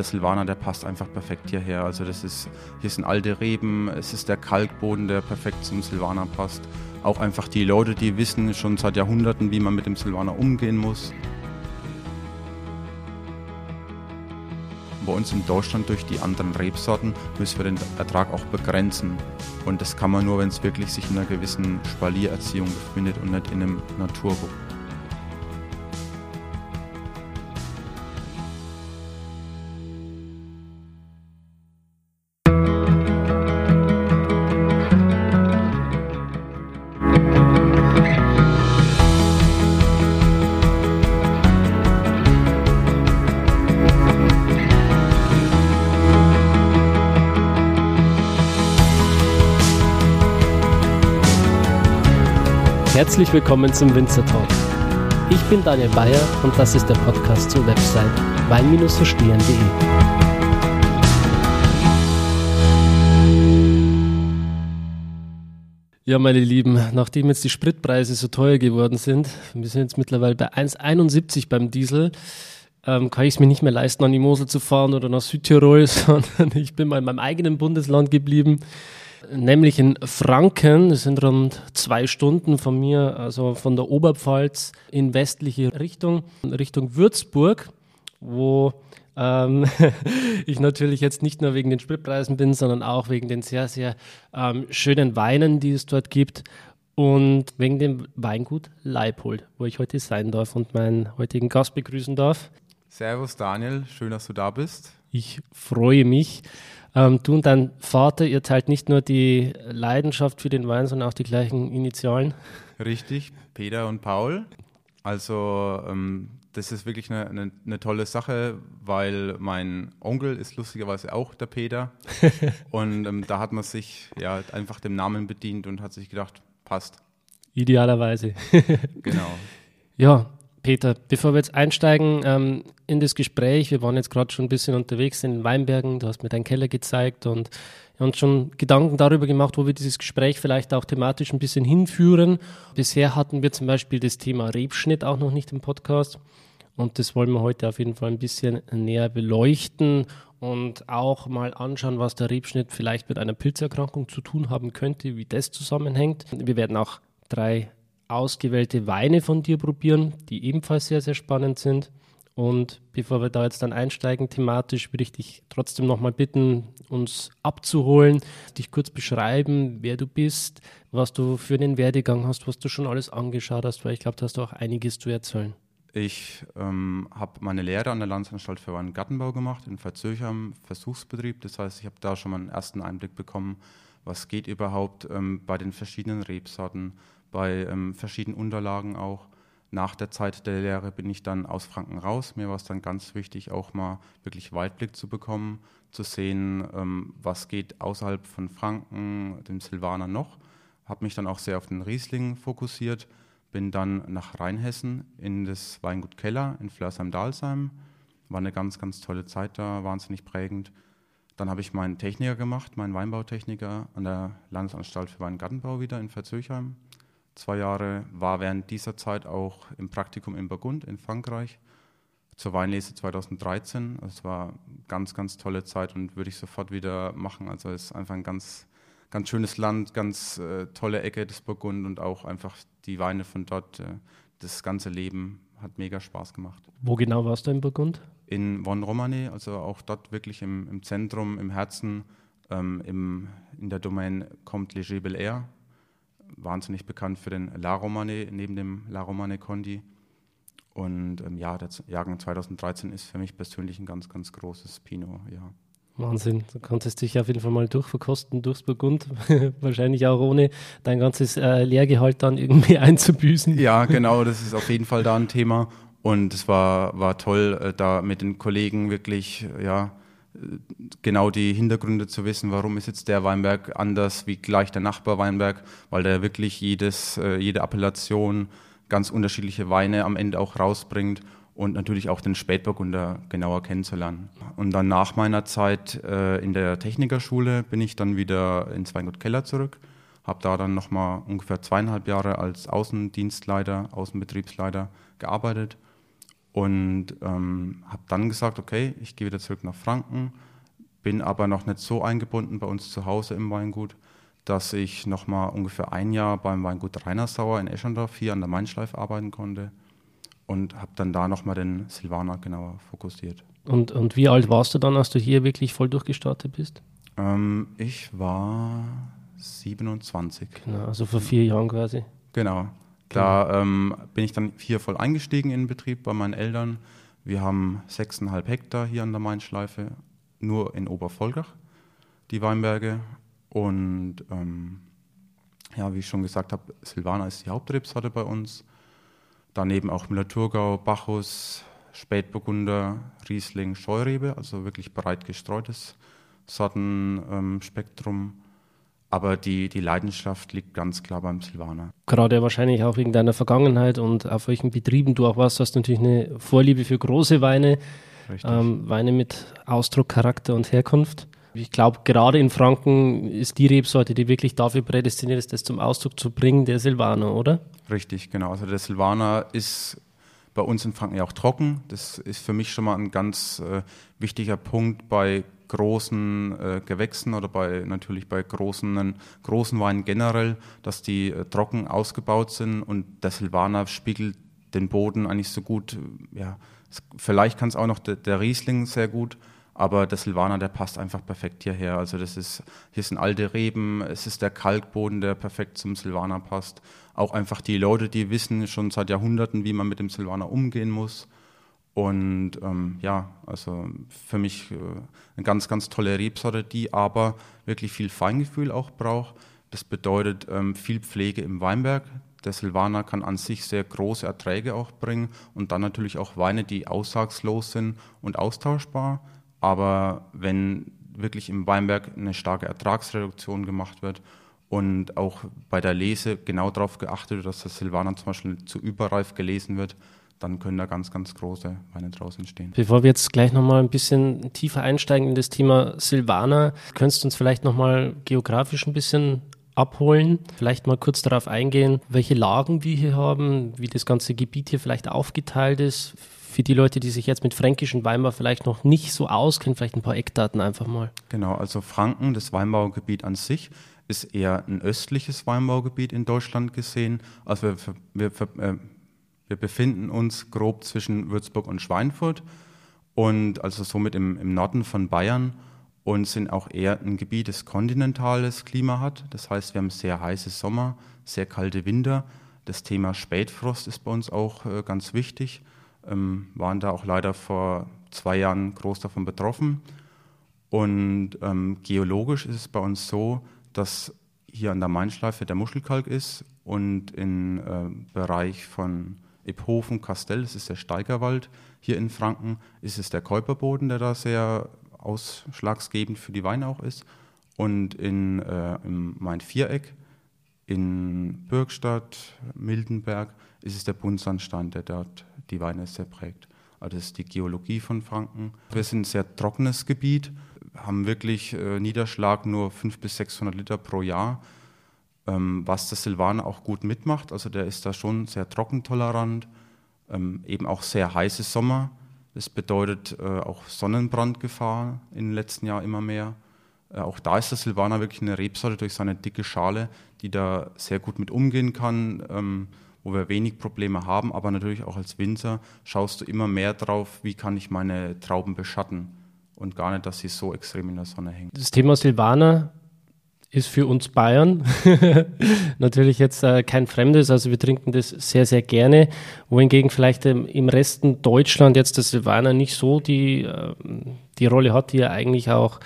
der Silvaner, der passt einfach perfekt hierher. Also das ist, hier sind alte Reben, es ist der Kalkboden, der perfekt zum Silvaner passt. Auch einfach die Leute, die wissen schon seit Jahrhunderten, wie man mit dem Silvaner umgehen muss. Bei uns in Deutschland durch die anderen Rebsorten müssen wir den Ertrag auch begrenzen. Und das kann man nur, wenn es wirklich sich in einer gewissen Spaliererziehung befindet und nicht in einem Naturbuch. Herzlich willkommen zum Winzer Talk. Ich bin Daniel Bayer und das ist der Podcast zur Website wein-verstehen.de. Ja, meine Lieben, nachdem jetzt die Spritpreise so teuer geworden sind, wir sind jetzt mittlerweile bei 1,71 beim Diesel, ähm, kann ich es mir nicht mehr leisten, an die Mosel zu fahren oder nach Südtirol, sondern ich bin mal in meinem eigenen Bundesland geblieben nämlich in Franken. Das sind rund zwei Stunden von mir, also von der Oberpfalz in westliche Richtung, Richtung Würzburg, wo ähm, ich natürlich jetzt nicht nur wegen den Spritpreisen bin, sondern auch wegen den sehr, sehr ähm, schönen Weinen, die es dort gibt und wegen dem Weingut Leipold, wo ich heute sein darf und meinen heutigen Gast begrüßen darf. Servus Daniel, schön, dass du da bist. Ich freue mich. Ähm, du und dein Vater, ihr teilt nicht nur die Leidenschaft für den Wein, sondern auch die gleichen Initialen. Richtig, Peter und Paul. Also ähm, das ist wirklich eine, eine, eine, tolle Sache, weil mein Onkel ist lustigerweise auch der Peter. und ähm, da hat man sich ja einfach dem Namen bedient und hat sich gedacht, passt. Idealerweise. genau. Ja, Peter, bevor wir jetzt einsteigen ähm, in das Gespräch, wir waren jetzt gerade schon ein bisschen unterwegs in den Weinbergen, du hast mir deinen Keller gezeigt und wir haben uns schon Gedanken darüber gemacht, wo wir dieses Gespräch vielleicht auch thematisch ein bisschen hinführen. Bisher hatten wir zum Beispiel das Thema Rebschnitt auch noch nicht im Podcast und das wollen wir heute auf jeden Fall ein bisschen näher beleuchten und auch mal anschauen, was der Rebschnitt vielleicht mit einer Pilzerkrankung zu tun haben könnte, wie das zusammenhängt. Wir werden auch drei ausgewählte Weine von dir probieren, die ebenfalls sehr, sehr spannend sind. Und bevor wir da jetzt dann einsteigen thematisch, würde ich dich trotzdem nochmal bitten, uns abzuholen, dich kurz beschreiben, wer du bist, was du für einen Werdegang hast, was du schon alles angeschaut hast, weil ich glaube, da hast du auch einiges zu erzählen. Ich ähm, habe meine Lehre an der Landesanstalt für Weingartenbau gemacht, in Verzöchern, Versuchsbetrieb. Das heißt, ich habe da schon mal einen ersten Einblick bekommen, was geht überhaupt ähm, bei den verschiedenen Rebsorten, bei ähm, verschiedenen Unterlagen auch. Nach der Zeit der Lehre bin ich dann aus Franken raus. Mir war es dann ganz wichtig, auch mal wirklich Weitblick zu bekommen, zu sehen, ähm, was geht außerhalb von Franken, dem Silvaner noch. Habe mich dann auch sehr auf den Riesling fokussiert, bin dann nach Rheinhessen in das Weingut Keller in Flörsheim-Dalsheim. War eine ganz, ganz tolle Zeit da, wahnsinnig prägend. Dann habe ich meinen Techniker gemacht, meinen Weinbautechniker an der Landesanstalt für Weingartenbau wieder in Verzöchheim zwei Jahre, war während dieser Zeit auch im Praktikum in Burgund in Frankreich zur Weinlese 2013. Es war eine ganz, ganz tolle Zeit und würde ich sofort wieder machen. Also es ist einfach ein ganz, ganz schönes Land, ganz äh, tolle Ecke des Burgund und auch einfach die Weine von dort. Äh, das ganze Leben hat mega Spaß gemacht. Wo genau warst du in Burgund? In Von Romane, also auch dort wirklich im, im Zentrum, im Herzen, ähm, im, in der Domaine Comte Léger Bel Air wahnsinnig bekannt für den La Romane neben dem La Romane Condi. Und ähm, ja, der Jahrgang 2013 ist für mich persönlich ein ganz, ganz großes Pinot, ja. Wahnsinn, du konntest dich auf jeden Fall mal durchverkosten durchs Burgund, wahrscheinlich auch ohne dein ganzes äh, Lehrgehalt dann irgendwie einzubüßen. Ja, genau, das ist auf jeden Fall da ein Thema. Und es war, war toll, äh, da mit den Kollegen wirklich, ja, genau die Hintergründe zu wissen, warum ist jetzt der Weinberg anders wie gleich der Nachbarweinberg, weil der wirklich jedes, äh, jede Appellation ganz unterschiedliche Weine am Ende auch rausbringt und natürlich auch den Spätburgunder genauer kennenzulernen. Und dann nach meiner Zeit äh, in der Technikerschule bin ich dann wieder ins Weingut Keller zurück, habe da dann nochmal ungefähr zweieinhalb Jahre als Außendienstleiter, Außenbetriebsleiter gearbeitet und ähm, habe dann gesagt, okay, ich gehe wieder zurück nach Franken, bin aber noch nicht so eingebunden bei uns zu Hause im Weingut, dass ich noch mal ungefähr ein Jahr beim Weingut Reinersauer in Eschendorf hier an der Mainschleife arbeiten konnte und habe dann da noch mal den Silvaner genauer fokussiert. Und, und wie alt warst du dann, als du hier wirklich voll durchgestartet bist? Ähm, ich war 27. Genau, also vor vier Jahren quasi. Genau. Da ähm, bin ich dann hier voll eingestiegen in den Betrieb bei meinen Eltern. Wir haben 6,5 Hektar hier an der Mainschleife, nur in Obervolgach, die Weinberge. Und ähm, ja, wie ich schon gesagt habe, Silvaner ist die Hauptrebsorte bei uns. Daneben auch Müller-Thurgau, Bacchus, Spätburgunder, Riesling, Scheurebe, also wirklich breit gestreutes Sortenspektrum. Ähm, aber die, die Leidenschaft liegt ganz klar beim Silvaner. Gerade wahrscheinlich auch wegen deiner Vergangenheit und auf welchen Betrieben du auch warst, hast du natürlich eine Vorliebe für große Weine, ähm, Weine mit Ausdruck, Charakter und Herkunft. Ich glaube, gerade in Franken ist die Rebsorte, die wirklich dafür prädestiniert ist, das zum Ausdruck zu bringen, der Silvaner, oder? Richtig, genau. Also der Silvaner ist bei uns in Franken ja auch trocken. Das ist für mich schon mal ein ganz äh, wichtiger Punkt bei großen äh, Gewächsen oder bei natürlich bei großen, großen Weinen generell, dass die äh, trocken ausgebaut sind und der Silvaner spiegelt den Boden eigentlich so gut. Ja, vielleicht kann es auch noch der, der Riesling sehr gut, aber der Silvaner, der passt einfach perfekt hierher. Also das ist, hier sind alte Reben, es ist der Kalkboden, der perfekt zum Silvaner passt. Auch einfach die Leute, die wissen schon seit Jahrhunderten, wie man mit dem Silvaner umgehen muss. Und ähm, ja, also für mich äh, eine ganz, ganz tolle Rebsorte, die aber wirklich viel Feingefühl auch braucht. Das bedeutet ähm, viel Pflege im Weinberg. Der Silvaner kann an sich sehr große Erträge auch bringen und dann natürlich auch Weine, die aussagslos sind und austauschbar. Aber wenn wirklich im Weinberg eine starke Ertragsreduktion gemacht wird und auch bei der Lese genau darauf geachtet wird, dass der Silvaner zum Beispiel zu überreif gelesen wird, dann können da ganz, ganz große Weine draus entstehen. Bevor wir jetzt gleich nochmal ein bisschen tiefer einsteigen in das Thema Silvaner, könntest du uns vielleicht nochmal geografisch ein bisschen abholen, vielleicht mal kurz darauf eingehen, welche Lagen wir hier haben, wie das ganze Gebiet hier vielleicht aufgeteilt ist. Für die Leute, die sich jetzt mit fränkischen Weinbau vielleicht noch nicht so auskennen, vielleicht ein paar Eckdaten einfach mal. Genau, also Franken, das Weinbaugebiet an sich, ist eher ein östliches Weinbaugebiet in Deutschland gesehen. Also wir, wir, äh, wir befinden uns grob zwischen Würzburg und Schweinfurt und also somit im, im Norden von Bayern und sind auch eher ein Gebiet, das kontinentales Klima hat. Das heißt, wir haben sehr heiße Sommer, sehr kalte Winter. Das Thema Spätfrost ist bei uns auch äh, ganz wichtig. Ähm, waren da auch leider vor zwei Jahren groß davon betroffen. Und ähm, geologisch ist es bei uns so, dass hier an der Mainschleife der Muschelkalk ist und im äh, Bereich von Iphofen, Kastell, das ist der Steigerwald hier in Franken, ist es der Käuperboden, der da sehr ausschlaggebend für die Weine auch ist. Und in, äh, im Main-Viereck, in Bürgstadt, Mildenberg, ist es der Buntsandstein, der dort die Weine sehr prägt. Also das ist die Geologie von Franken. Wir sind ein sehr trockenes Gebiet, haben wirklich äh, Niederschlag nur 500 bis 600 Liter pro Jahr ähm, was der Silvaner auch gut mitmacht. Also der ist da schon sehr trockentolerant, ähm, eben auch sehr heiße Sommer. Das bedeutet äh, auch Sonnenbrandgefahr in den letzten Jahren immer mehr. Äh, auch da ist der Silvaner wirklich eine Rebsorte durch seine dicke Schale, die da sehr gut mit umgehen kann, ähm, wo wir wenig Probleme haben. Aber natürlich auch als Winzer schaust du immer mehr drauf, wie kann ich meine Trauben beschatten und gar nicht, dass sie so extrem in der Sonne hängen. Das Thema Silvaner ist für uns Bayern natürlich jetzt äh, kein Fremdes, also wir trinken das sehr, sehr gerne, wohingegen vielleicht ähm, im Resten Deutschland jetzt der Silvaner nicht so die, äh, die Rolle hat, die er eigentlich auch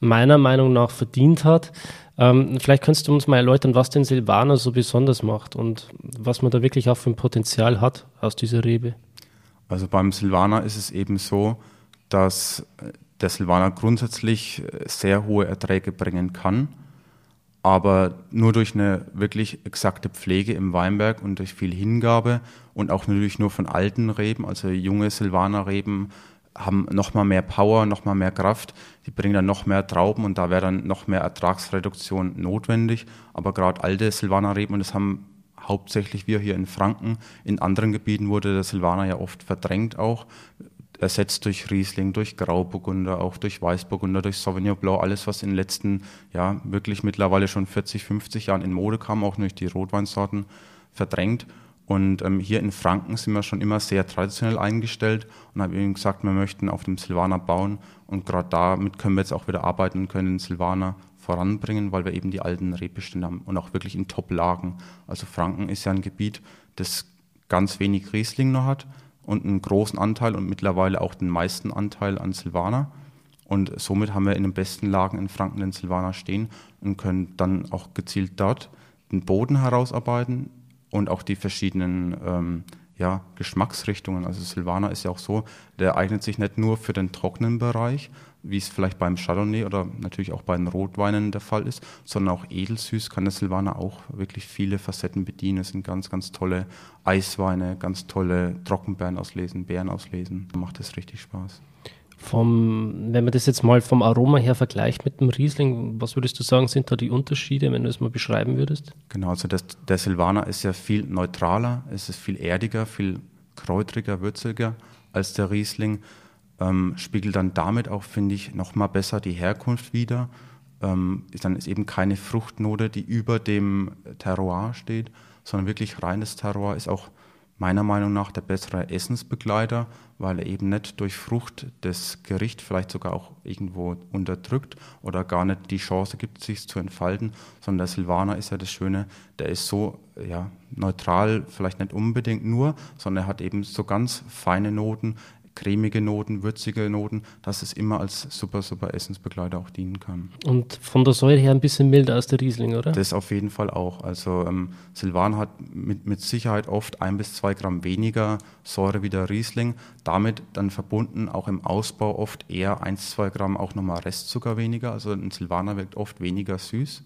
meiner Meinung nach verdient hat. Ähm, vielleicht könntest du uns mal erläutern, was den Silvaner so besonders macht und was man da wirklich auch für ein Potenzial hat aus dieser Rebe. Also beim Silvaner ist es eben so, dass der Silvaner grundsätzlich äh, sehr hohe Erträge bringen kann aber nur durch eine wirklich exakte Pflege im Weinberg und durch viel Hingabe und auch natürlich nur von alten Reben, also junge Silvaner-Reben haben nochmal mehr Power, nochmal mehr Kraft, die bringen dann noch mehr Trauben und da wäre dann noch mehr Ertragsreduktion notwendig. Aber gerade alte Silvaner-Reben, und das haben, hauptsächlich wir hier in Franken. In anderen Gebieten wurde der Silvaner ja oft verdrängt auch, ersetzt durch Riesling, durch Grauburgunder, auch durch Weißburgunder, durch Sauvignon Blanc, alles, was in den letzten, ja, wirklich mittlerweile schon 40, 50 Jahren in Mode kam, auch durch die Rotweinsorten verdrängt. Und ähm, hier in Franken sind wir schon immer sehr traditionell eingestellt und haben eben gesagt, wir möchten auf dem Silvaner bauen. Und gerade damit können wir jetzt auch wieder arbeiten und können Silvaner voranbringen, weil wir eben die alten Rebestände haben und auch wirklich in Top-Lagen. Also Franken ist ja ein Gebiet, das ganz wenig Riesling noch hat und einen großen Anteil und mittlerweile auch den meisten Anteil an Silvaner. Und somit haben wir in den besten Lagen in Franken den Silvaner stehen und können dann auch gezielt dort den Boden herausarbeiten und auch die verschiedenen ähm, ja, Geschmacksrichtungen. Also Silvaner ist ja auch so, der eignet sich nicht nur für den trockenen Bereich, wie es vielleicht beim Chardonnay oder natürlich auch bei den Rotweinen der Fall ist, sondern auch edelsüß kann der Silvaner auch wirklich viele Facetten bedienen. Es sind ganz, ganz tolle Eisweine, ganz tolle Trockenbeeren auslesen, Beeren auslesen. Macht es richtig Spaß. Vom, wenn man das jetzt mal vom Aroma her vergleicht mit dem Riesling, was würdest du sagen, sind da die Unterschiede, wenn du es mal beschreiben würdest? Genau, also das, der Silvaner ist ja viel neutraler, es ist viel erdiger, viel kräutriger, würziger als der Riesling ähm, spiegelt dann damit auch, finde ich, nochmal besser die Herkunft wider. Ähm, dann ist eben keine Fruchtnote, die über dem Terroir steht, sondern wirklich reines Terroir ist auch meiner Meinung nach der bessere Essensbegleiter, weil er eben nicht durch Frucht das Gericht vielleicht sogar auch irgendwo unterdrückt oder gar nicht die Chance gibt, sich zu entfalten, sondern der Silvaner ist ja das Schöne, der ist so ja, neutral, vielleicht nicht unbedingt nur, sondern er hat eben so ganz feine Noten, cremige Noten, würzige Noten, dass es immer als super, super Essensbegleiter auch dienen kann. Und von der Säure her ein bisschen milder als der Riesling, oder? Das auf jeden Fall auch. Also ähm, Silvan hat mit, mit Sicherheit oft ein bis zwei Gramm weniger Säure wie der Riesling. Damit dann verbunden auch im Ausbau oft eher ein, zwei Gramm auch nochmal Restzucker weniger. Also ein Silvaner wirkt oft weniger süß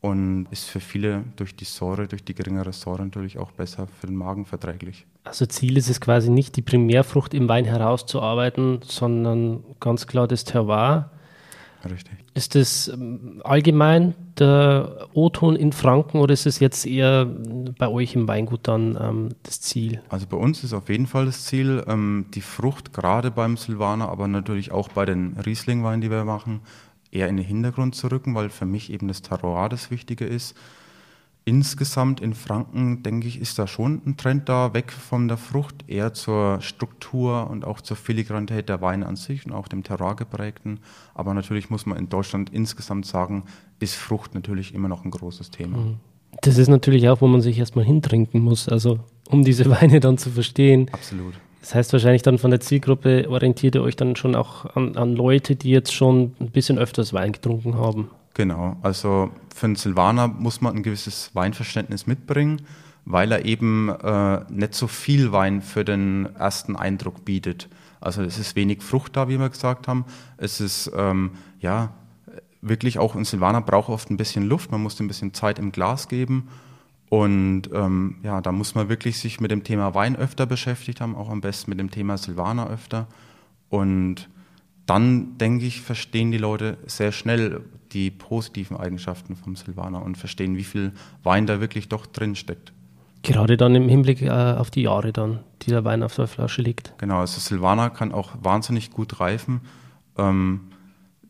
und ist für viele durch die Säure, durch die geringere Säure natürlich auch besser für den Magen verträglich. Also Ziel ist es quasi nicht, die Primärfrucht im Wein herauszuarbeiten, sondern ganz klar das Terroir. Richtig. Ist das ähm, allgemein der O-Ton in Franken oder ist es jetzt eher bei euch im Weingut dann ähm, das Ziel? Also bei uns ist auf jeden Fall das Ziel, ähm, die Frucht gerade beim Silvaner, aber natürlich auch bei den Rieslingweinen, die wir machen, eher in den Hintergrund zu rücken, weil für mich eben das Terroir das Wichtige ist. Insgesamt in Franken, denke ich, ist da schon ein Trend da, weg von der Frucht, eher zur Struktur und auch zur Filigranität der Weine an sich und auch dem Terroir geprägten. Aber natürlich muss man in Deutschland insgesamt sagen, ist Frucht natürlich immer noch ein großes Thema. Mhm. Das ist natürlich auch, wo man sich erstmal hintrinken muss, also um diese Weine dann zu verstehen. Absolut. Das heißt wahrscheinlich dann von der Zielgruppe orientiert ihr euch dann schon auch an, an Leute, die jetzt schon ein bisschen öfters Wein getrunken haben. Genau, also für einen Silvaner muss man ein gewisses Weinverständnis mitbringen, weil er eben äh, nicht so viel Wein für den ersten Eindruck bietet. Also es ist wenig Frucht da, wie wir gesagt haben. Es ist ähm, ja wirklich auch ein Silvaner braucht oft ein bisschen Luft. Man muss ein bisschen Zeit im Glas geben und ähm, ja, da muss man wirklich sich mit dem Thema Wein öfter beschäftigt haben, auch am besten mit dem Thema Silvaner öfter. Und dann, denke ich, verstehen die Leute sehr schnell die positiven Eigenschaften vom Silvaner und verstehen, wie viel Wein da wirklich doch drin steckt. Gerade dann im Hinblick äh, auf die Jahre dann, die der Wein auf der Flasche liegt. Genau, also Silvaner kann auch wahnsinnig gut reifen. Ähm,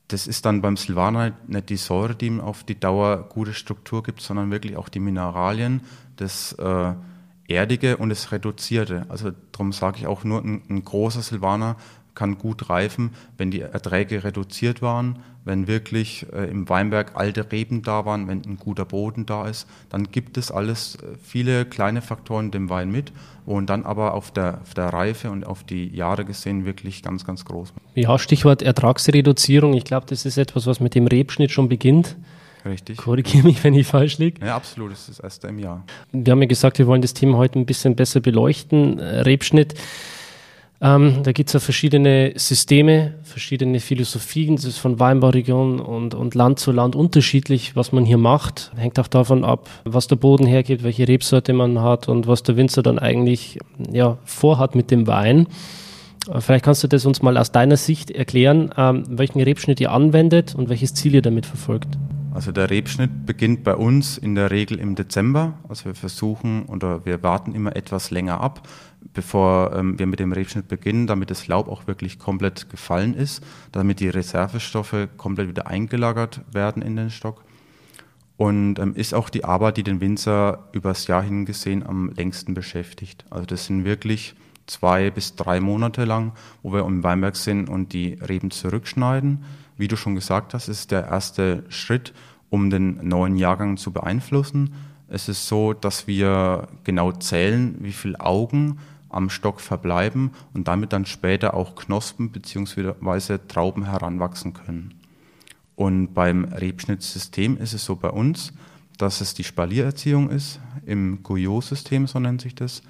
das ist dann beim Silvaner nicht die Säure, die ihm auf die Dauer gute Struktur gibt, sondern wirklich auch die Mineralien, das äh, Erdige und das Reduzierte. Also darum sage ich auch nur, ein, ein großer Silvaner kann gut reifen, wenn die Erträge reduziert waren, wenn wirklich äh, im Weinberg alte Reben da waren, wenn ein guter Boden da ist, dann gibt es alles äh, viele kleine Faktoren dem Wein mit und dann aber auf der, auf der Reife und auf die Jahre gesehen wirklich ganz, ganz groß. Ja, Stichwort Ertragsreduzierung. Ich glaube, das ist etwas, was mit dem Rebschnitt schon beginnt. Richtig. Korrigiere mich, wenn ich falsch liege. Ja, absolut. Das ist das erste im Jahr. Wir haben ja gesagt, wir wollen das Thema heute ein bisschen besser beleuchten. Äh, Rebschnitt. Ähm, da gibt es ja verschiedene Systeme, verschiedene Philosophien. Das ist von Weinbauregion und, und Land zu Land unterschiedlich, was man hier macht. Hängt auch davon ab, was der Boden hergibt, welche Rebsorte man hat und was der Winzer dann eigentlich ja, vorhat mit dem Wein. Äh, vielleicht kannst du das uns mal aus deiner Sicht erklären, ähm, welchen Rebschnitt ihr anwendet und welches Ziel ihr damit verfolgt. Also der Rebschnitt beginnt bei uns in der Regel im Dezember. Also wir versuchen oder wir warten immer etwas länger ab, bevor ähm, wir mit dem Rebschnitt beginnen, damit das Laub auch wirklich komplett gefallen ist, damit die Reservestoffe komplett wieder eingelagert werden in den Stock. Und ähm, ist auch die Arbeit, die den Winzer übers Jahr hingesehen am längsten beschäftigt. Also das sind wirklich zwei bis drei Monate lang, wo wir im Weinberg sind und die Reben zurückschneiden. Wie du schon gesagt hast, ist der erste Schritt, um den neuen Jahrgang zu beeinflussen. Es ist so, dass wir genau zählen, wie viele Augen am Stock verbleiben und damit dann später auch Knospen bzw. Trauben heranwachsen können. Und beim Rebschnittsystem ist es so bei uns, dass es die Spaliererziehung ist, im Guyot-System, so nennt sich das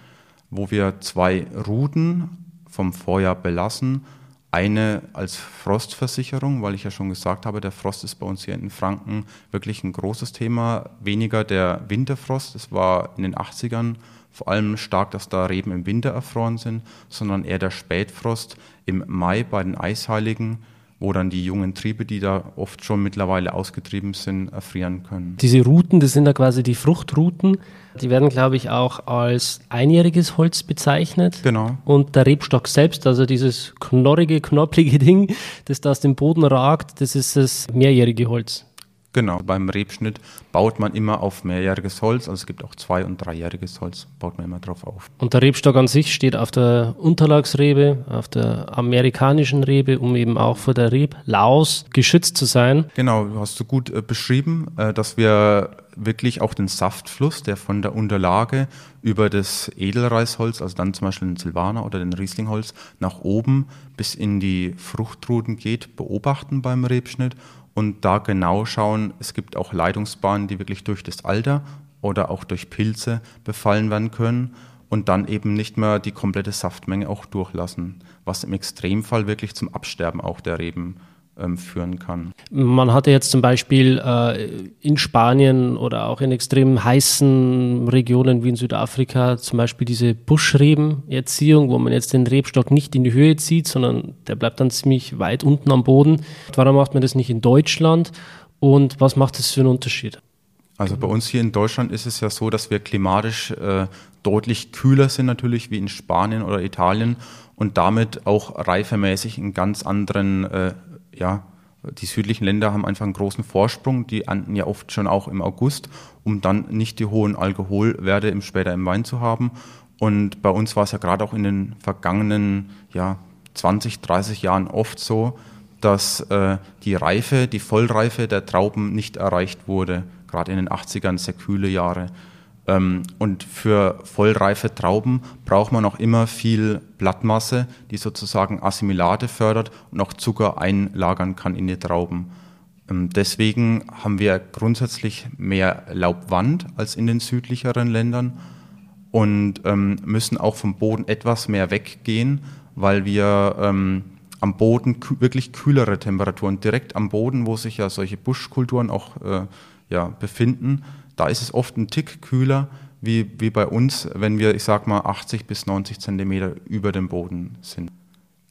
wo wir zwei Routen vom Vorjahr belassen. Eine als Frostversicherung, weil ich ja schon gesagt habe, der Frost ist bei uns hier in Franken wirklich ein großes Thema. Weniger der Winterfrost, es war in den 80ern vor allem stark, dass da Reben im Winter erfroren sind, sondern eher der Spätfrost im Mai bei den Eisheiligen wo dann die jungen Triebe, die da oft schon mittlerweile ausgetrieben sind, erfrieren können. Diese Routen, das sind da quasi die Fruchtrouten. Die werden, glaube ich, auch als einjähriges Holz bezeichnet. Genau. Und der Rebstock selbst, also dieses knorrige, knorpelige Ding, das da aus dem Boden ragt, das ist das mehrjährige Holz. Genau, beim Rebschnitt baut man immer auf mehrjähriges Holz, also es gibt auch zwei- und dreijähriges Holz, baut man immer drauf auf. Und der Rebstock an sich steht auf der Unterlagsrebe, auf der amerikanischen Rebe, um eben auch vor der Reblaus geschützt zu sein. Genau, du hast du gut äh, beschrieben, äh, dass wir wirklich auch den Saftfluss, der von der Unterlage über das Edelreisholz, also dann zum Beispiel den Silvaner oder den Rieslingholz, nach oben bis in die Fruchtruten geht, beobachten beim Rebschnitt und da genau schauen, es gibt auch Leitungsbahnen, die wirklich durch das Alter oder auch durch Pilze befallen werden können und dann eben nicht mehr die komplette Saftmenge auch durchlassen, was im Extremfall wirklich zum Absterben auch der Reben führen kann. Man hatte jetzt zum Beispiel äh, in Spanien oder auch in extrem heißen Regionen wie in Südafrika zum Beispiel diese Buschrebenerziehung, wo man jetzt den Rebstock nicht in die Höhe zieht, sondern der bleibt dann ziemlich weit unten am Boden. Warum macht man das nicht in Deutschland und was macht das für einen Unterschied? Also bei uns hier in Deutschland ist es ja so, dass wir klimatisch äh, deutlich kühler sind natürlich wie in Spanien oder Italien und damit auch reifemäßig einen ganz anderen äh, ja, die südlichen Länder haben einfach einen großen Vorsprung. Die ernten ja oft schon auch im August, um dann nicht die hohen Alkoholwerte im, später im Wein zu haben. Und bei uns war es ja gerade auch in den vergangenen ja, 20, 30 Jahren oft so, dass äh, die Reife, die Vollreife der Trauben nicht erreicht wurde. Gerade in den 80ern, sehr kühle Jahre. Ähm, und für vollreife Trauben braucht man auch immer viel Blattmasse, die sozusagen Assimilate fördert und auch Zucker einlagern kann in die Trauben. Ähm, deswegen haben wir grundsätzlich mehr Laubwand als in den südlicheren Ländern und ähm, müssen auch vom Boden etwas mehr weggehen, weil wir am Boden wirklich kühlere Temperaturen direkt am Boden, wo sich ja solche Buschkulturen auch äh, ja, befinden, da ist es oft ein Tick kühler wie, wie bei uns, wenn wir, ich sag mal, 80 bis 90 Zentimeter über dem Boden sind.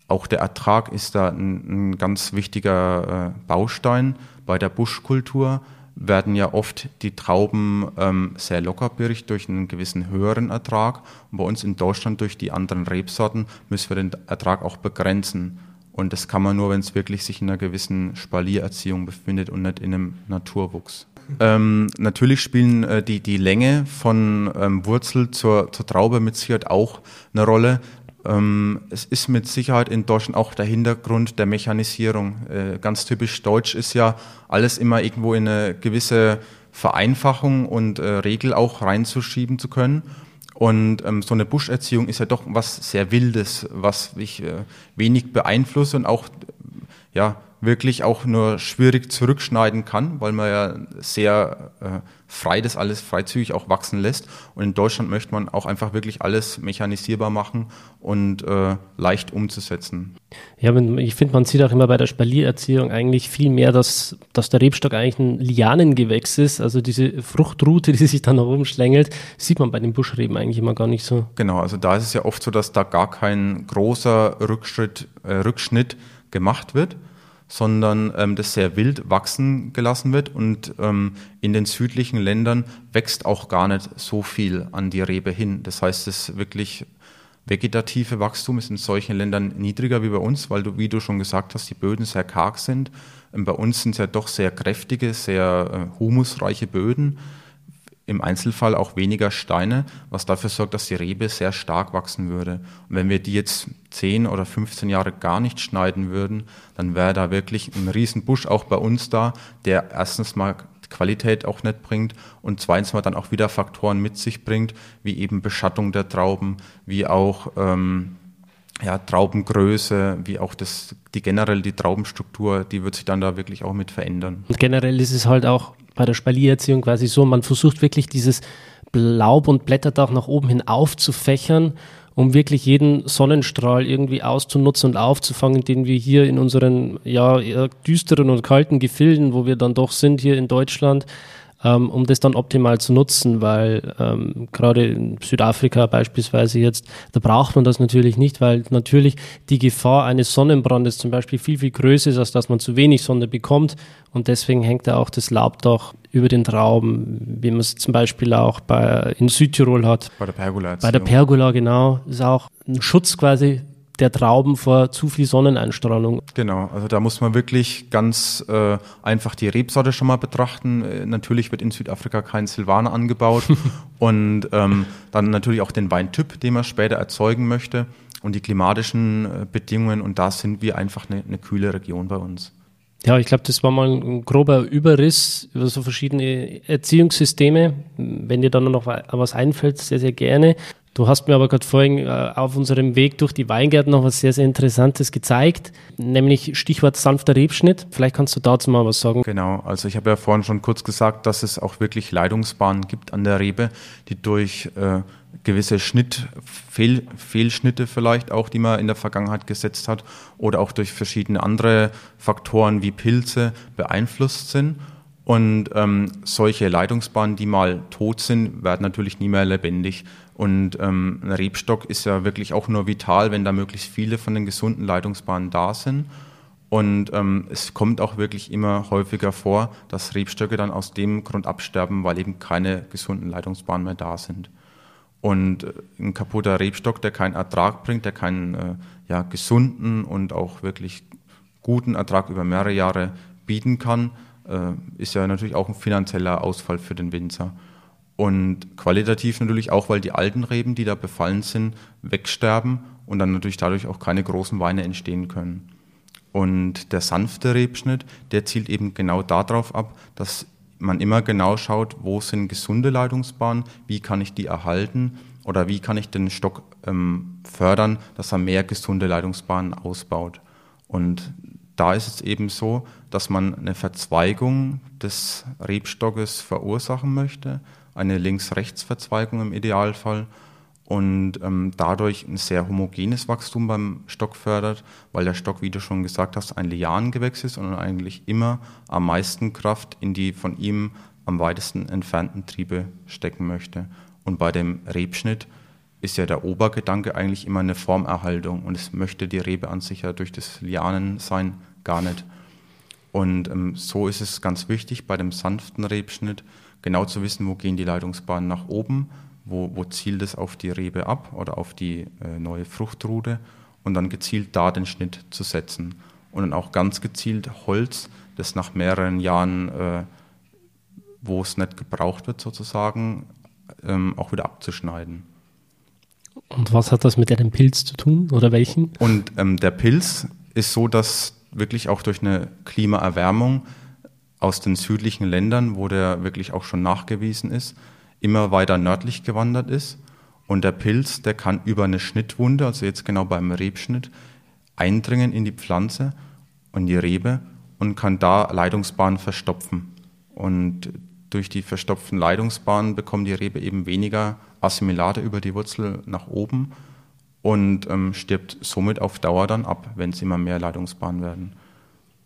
Auch der Ertrag ist da ein, ein ganz wichtiger äh, Baustein. Bei der Buschkultur werden ja oft die Trauben ähm, sehr lockerbierig durch einen gewissen höheren Ertrag. Und bei uns in Deutschland durch die anderen Rebsorten müssen wir den Ertrag auch begrenzen. Und das kann man nur, wenn es wirklich sich in einer gewissen Spaliererziehung befindet und nicht in einem Naturwuchs. Ähm, natürlich spielen äh, die, die Länge von ähm, Wurzel zur, zur Traube mit Sicherheit auch eine Rolle. Ähm, es ist mit Sicherheit in Deutschland auch der Hintergrund der Mechanisierung. Äh, ganz typisch deutsch ist ja alles immer irgendwo in eine gewisse Vereinfachung und äh, Regel auch reinzuschieben zu können. Und ähm, so eine Buscherziehung ist ja doch was sehr Wildes, was ich äh, wenig beeinflusse und auch ja, wirklich auch nur schwierig zurückschneiden kann, weil man ja sehr äh, frei das alles freizügig auch wachsen lässt. Und in Deutschland möchte man auch einfach wirklich alles mechanisierbar machen und äh, leicht umzusetzen. Ja, ich finde, man sieht auch immer bei der Spaliererziehung eigentlich viel mehr, dass, dass der Rebstock eigentlich ein Lianengewächs ist. Also diese Fruchtrute, die sich dann nach oben schlängelt, sieht man bei den Buschreben eigentlich immer gar nicht so. Genau, also da ist es ja oft so, dass da gar kein großer Rückschritt, äh, Rückschnitt gemacht wird sondern ähm, das sehr wild wachsen gelassen wird. Und ähm, in den südlichen Ländern wächst auch gar nicht so viel an die Rebe hin. Das heißt, das wirklich vegetative Wachstum ist in solchen Ländern niedriger wie bei uns, weil du, wie du schon gesagt hast, die Böden sehr karg sind. Ähm, bei uns sind es ja doch sehr kräftige, sehr äh, humusreiche Böden im Einzelfall auch weniger Steine, was dafür sorgt, dass die Rebe sehr stark wachsen würde. Und wenn wir die jetzt 10 oder 15 Jahre gar nicht schneiden würden, dann wäre da wirklich ein Riesenbusch auch bei uns da, der erstens mal Qualität auch nicht bringt und zweitens mal dann auch wieder Faktoren mit sich bringt, wie eben Beschattung der Trauben, wie auch ähm, ja, Traubengröße, wie auch das, die generell die Traubenstruktur, die wird sich dann da wirklich auch mit verändern. Und generell ist es halt auch bei der Spaliererziehung quasi so, man versucht wirklich dieses Laub- und Blätterdach nach oben hin aufzufächern, um wirklich jeden Sonnenstrahl irgendwie auszunutzen und aufzufangen, den wir hier in unseren ja, düsteren und kalten Gefilden, wo wir dann doch sind hier in Deutschland, ähm, um das dann optimal zu nutzen, weil ähm, gerade in Südafrika beispielsweise jetzt, da braucht man das natürlich nicht, weil natürlich die Gefahr eines Sonnenbrandes zum Beispiel viel, viel größer ist, als dass man zu wenig Sonne bekommt und deswegen hängt da auch das Laubdach über den Trauben, wie man es zum Beispiel auch bei, in Südtirol hat. Bei der Pergola. Bei der Pergola, genau. Ist auch ein Schutz quasi der Trauben vor zu viel Sonneneinstrahlung. Genau, also da muss man wirklich ganz äh, einfach die Rebsorte schon mal betrachten. Äh, natürlich wird in Südafrika kein Silvaner angebaut und ähm, dann natürlich auch den Weintyp, den man später erzeugen möchte und die klimatischen äh, Bedingungen und da sind wir einfach eine, eine kühle Region bei uns. Ja, ich glaube, das war mal ein grober Überriss über so verschiedene Erziehungssysteme. Wenn dir dann noch was einfällt, sehr, sehr gerne. Du hast mir aber gerade vorhin äh, auf unserem Weg durch die Weingärten noch was sehr, sehr Interessantes gezeigt, nämlich Stichwort sanfter Rebschnitt. Vielleicht kannst du dazu mal was sagen. Genau, also ich habe ja vorhin schon kurz gesagt, dass es auch wirklich Leitungsbahnen gibt an der Rebe, die durch äh, gewisse Schnitt, Fehl, Fehlschnitte vielleicht auch, die man in der Vergangenheit gesetzt hat, oder auch durch verschiedene andere Faktoren wie Pilze beeinflusst sind. Und ähm, solche Leitungsbahnen, die mal tot sind, werden natürlich nie mehr lebendig. Und ähm, ein Rebstock ist ja wirklich auch nur vital, wenn da möglichst viele von den gesunden Leitungsbahnen da sind. Und ähm, es kommt auch wirklich immer häufiger vor, dass Rebstöcke dann aus dem Grund absterben, weil eben keine gesunden Leitungsbahnen mehr da sind. Und äh, ein kaputter Rebstock, der keinen Ertrag bringt, der keinen äh, ja, gesunden und auch wirklich guten Ertrag über mehrere Jahre bieten kann, äh, ist ja natürlich auch ein finanzieller Ausfall für den Winzer. Und qualitativ natürlich auch, weil die alten Reben, die da befallen sind, wegsterben und dann natürlich dadurch auch keine großen Weine entstehen können. Und der sanfte Rebschnitt, der zielt eben genau darauf ab, dass man immer genau schaut, wo sind gesunde Leitungsbahnen, wie kann ich die erhalten oder wie kann ich den Stock ähm, fördern, dass er mehr gesunde Leitungsbahnen ausbaut. Und da ist es eben so, dass man eine Verzweigung des Rebstockes verursachen möchte, eine Links-Rechts-Verzweigung im Idealfall und ähm, dadurch ein sehr homogenes Wachstum beim Stock fördert, weil der Stock, wie du schon gesagt hast, ein Lianengewächs ist und eigentlich immer am meisten Kraft in die von ihm am weitesten entfernten Triebe stecken möchte. Und bei dem Rebschnitt ist ja der Obergedanke eigentlich immer eine Formerhaltung und es möchte die Rebe an sich ja durch das Lianensein gar nicht. Und ähm, so ist es ganz wichtig bei dem sanften Rebschnitt genau zu wissen, wo gehen die Leitungsbahnen nach oben, wo, wo zielt es auf die Rebe ab oder auf die äh, neue Fruchtrute und dann gezielt da den Schnitt zu setzen. Und dann auch ganz gezielt Holz, das nach mehreren Jahren, äh, wo es nicht gebraucht wird sozusagen, ähm, auch wieder abzuschneiden. Und was hat das mit einem Pilz zu tun oder welchen? Und ähm, der Pilz ist so, dass wirklich auch durch eine Klimaerwärmung aus den südlichen Ländern, wo der wirklich auch schon nachgewiesen ist, immer weiter nördlich gewandert ist. Und der Pilz, der kann über eine Schnittwunde, also jetzt genau beim Rebschnitt, eindringen in die Pflanze und die Rebe und kann da Leitungsbahnen verstopfen. Und durch die verstopften Leitungsbahnen bekommt die Rebe eben weniger Assimilate über die Wurzel nach oben und ähm, stirbt somit auf Dauer dann ab, wenn es immer mehr Leitungsbahnen werden.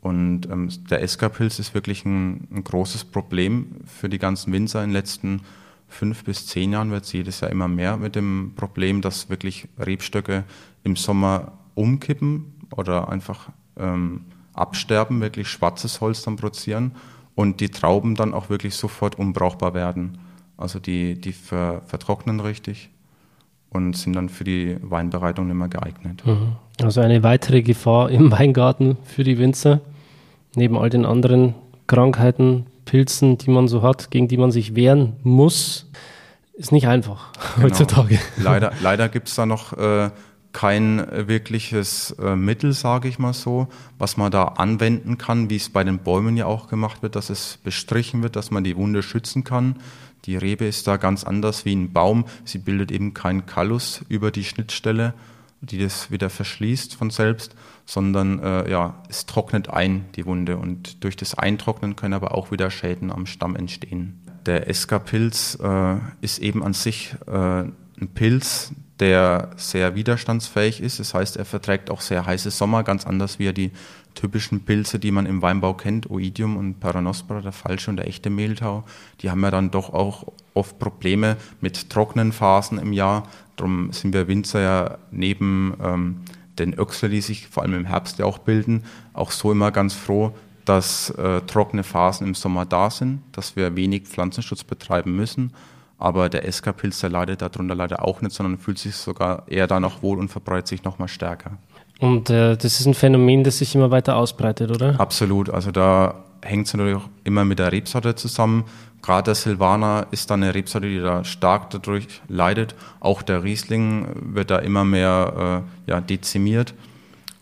Und ähm, der Esca-Pilz ist wirklich ein, ein, großes Problem für die ganzen Winzer. In den letzten fünf bis zehn Jahren wird es jedes Jahr immer mehr mit dem Problem, dass wirklich Rebstöcke im Sommer umkippen oder einfach ähm, absterben, wirklich schwarzes Holz dann produzieren und die Trauben dann auch wirklich sofort unbrauchbar werden. Also die, die ver, vertrocknen richtig und sind dann für die Weinbereitung nicht mehr geeignet. Mhm. Also eine weitere Gefahr im Weingarten für die Winzer, neben all den anderen Krankheiten, Pilzen, die man so hat, gegen die man sich wehren muss, ist nicht einfach genau. heutzutage. Leider, leider gibt es da noch äh, kein wirkliches äh, Mittel, sage ich mal so, was man da anwenden kann, wie es bei den Bäumen ja auch gemacht wird, dass es bestrichen wird, dass man die Wunde schützen kann. Die Rebe ist da ganz anders wie ein Baum. Sie bildet eben keinen Kallus über die Schnittstelle, die das wieder verschließt von selbst, sondern äh, ja, es trocknet ein, die Wunde. Und durch das Eintrocknen können aber auch wieder Schäden am Stamm entstehen. Der Eska-Pilz äh, ist eben an sich äh, ein Pilz, der sehr widerstandsfähig ist. Das heißt, er verträgt auch sehr heiße Sommer, ganz anders wie die typischen Pilze, die man im Weinbau kennt, Oidium und Paranospora, der falsche und der echte Mehltau. Die haben ja dann doch auch oft Probleme mit trockenen Phasen im Jahr. Darum sind wir Winzer ja neben ähm, den Öchsel, die sich vor allem im Herbst ja auch bilden, auch so immer ganz froh, dass äh, trockene Phasen im Sommer da sind, dass wir wenig Pflanzenschutz betreiben müssen aber der SK-Pilz, der leidet darunter leider auch nicht, sondern fühlt sich sogar eher da noch wohl und verbreitet sich noch mal stärker. Und äh, das ist ein Phänomen, das sich immer weiter ausbreitet, oder? Absolut. Also da hängt es natürlich auch immer mit der Rebsorte zusammen. Gerade der Silvaner ist dann eine Rebsorte, die da stark dadurch leidet. Auch der Riesling wird da immer mehr äh, ja, dezimiert.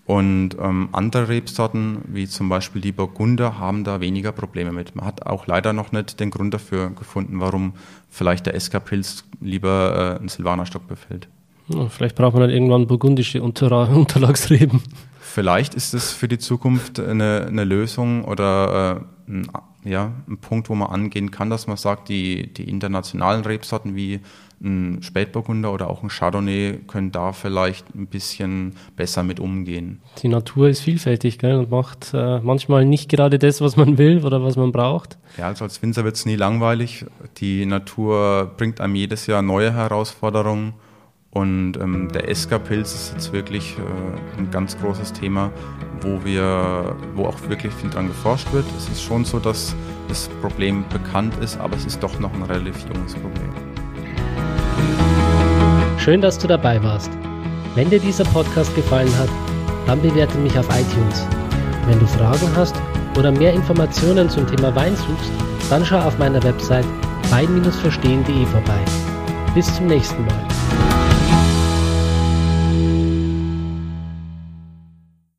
Und ähm, andere Rebsorten, wie zum Beispiel die Burgunder, haben da weniger Probleme mit. Man hat auch leider noch nicht den Grund dafür gefunden, warum vielleicht der SK-Pilz lieber äh, einen Silvanerstock befällt. Ja, vielleicht braucht man dann irgendwann burgundische Unter Unterlagsreben. Vielleicht ist es für die Zukunft eine, eine Lösung oder äh, ein, ja, ein Punkt, wo man angehen kann, dass man sagt, die, die internationalen Rebsorten wie ein Spätburgunder oder auch ein Chardonnay können da vielleicht ein bisschen besser mit umgehen. Die Natur ist vielfältig gell, und macht äh, manchmal nicht gerade das, was man will oder was man braucht. Ja, also als Winzer wird es nie langweilig. Die Natur bringt einem jedes Jahr neue Herausforderungen. Und ähm, der Eska-Pilz ist jetzt wirklich äh, ein ganz großes Thema, wo wir, wo auch wirklich viel dran geforscht wird. Es ist schon so, dass das Problem bekannt ist, aber es ist doch noch ein relativ junges Problem. Schön, dass du dabei warst. Wenn dir dieser Podcast gefallen hat, dann bewerte mich auf iTunes. Wenn du Fragen hast oder mehr Informationen zum Thema Wein suchst, dann schau auf meiner Website wein-verstehen.de vorbei. Bis zum nächsten Mal.